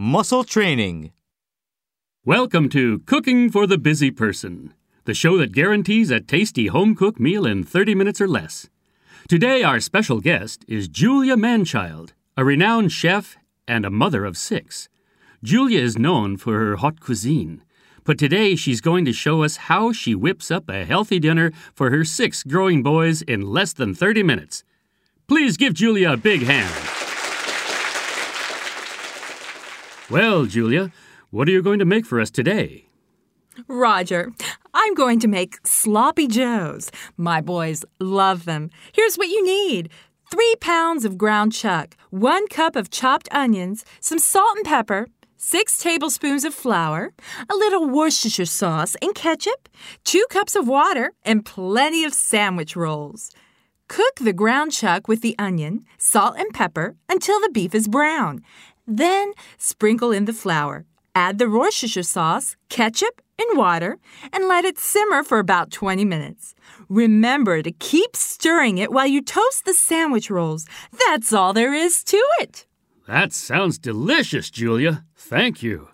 muscle training. Welcome to Cooking for the Busy Person, the show that guarantees a tasty home cooked meal in 30 minutes or less. Today, our special guest is Julia Manchild, a renowned chef and a mother of six. Julia is known for her haute cuisine, but today she's going to show us how she whips up a healthy dinner for her six growing boys in less than 30 minutes. Please give Julia a big hand. Well, Julia, what are you going to make for us today? Roger, I'm going to make sloppy joes. My boys love them. Here's what you need three pounds of ground chuck, one cup of chopped onions, some salt and pepper, six tablespoons of flour, a little Worcestershire sauce and ketchup, two cups of water, and plenty of sandwich rolls. Cook the ground chuck with the onion, salt, and pepper until the beef is brown. Then sprinkle in the flour. Add the Worcestershire sauce, ketchup, and water, and let it simmer for about 20 minutes. Remember to keep stirring it while you toast the sandwich rolls. That's all there is to it. That sounds delicious, Julia. Thank you.